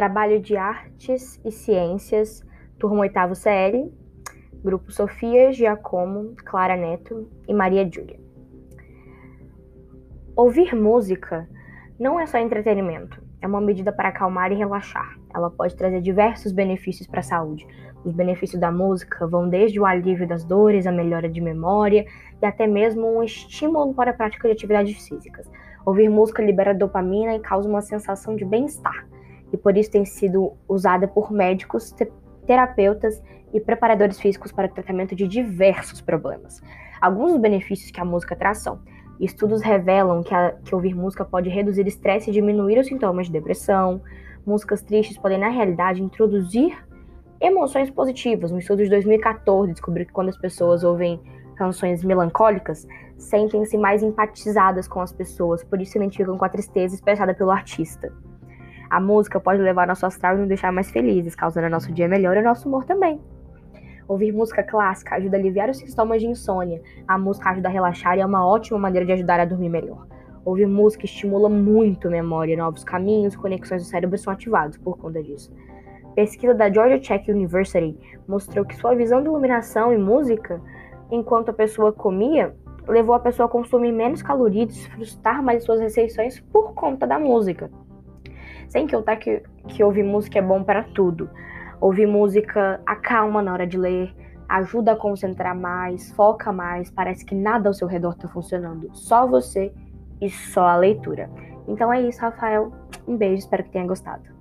Trabalho de Artes e Ciências, turma 8 CL, Grupo Sofia, Giacomo, Clara Neto e Maria Júlia. Ouvir música não é só entretenimento, é uma medida para acalmar e relaxar. Ela pode trazer diversos benefícios para a saúde. Os benefícios da música vão desde o alívio das dores, a melhora de memória e até mesmo um estímulo para a prática de atividades físicas. Ouvir música libera dopamina e causa uma sensação de bem-estar, e por isso tem sido usada por médicos, terapeutas e preparadores físicos para o tratamento de diversos problemas. Alguns dos benefícios que a música traz são Estudos revelam que, a, que ouvir música pode reduzir estresse e diminuir os sintomas de depressão. Músicas tristes podem, na realidade, introduzir emoções positivas. Um estudo de 2014 descobriu que quando as pessoas ouvem canções melancólicas, sentem-se mais empatizadas com as pessoas, por isso se identificam com a tristeza expressada pelo artista. A música pode levar nosso astral e nos deixar mais felizes, causando nosso dia melhor e nosso humor também. Ouvir música clássica ajuda a aliviar os sintomas de insônia. A música ajuda a relaxar e é uma ótima maneira de ajudar a dormir melhor. Ouvir música estimula muito a memória, novos caminhos e conexões do cérebro são ativados por conta disso. Pesquisa da Georgia Tech University mostrou que sua visão de iluminação e música, enquanto a pessoa comia, levou a pessoa a consumir menos calorias e frustrar mais suas refeições por conta da música. Sem contar que, que ouvir música é bom para tudo. Ouvir música acalma na hora de ler, ajuda a concentrar mais, foca mais, parece que nada ao seu redor está funcionando, só você e só a leitura. Então é isso, Rafael. Um beijo, espero que tenha gostado.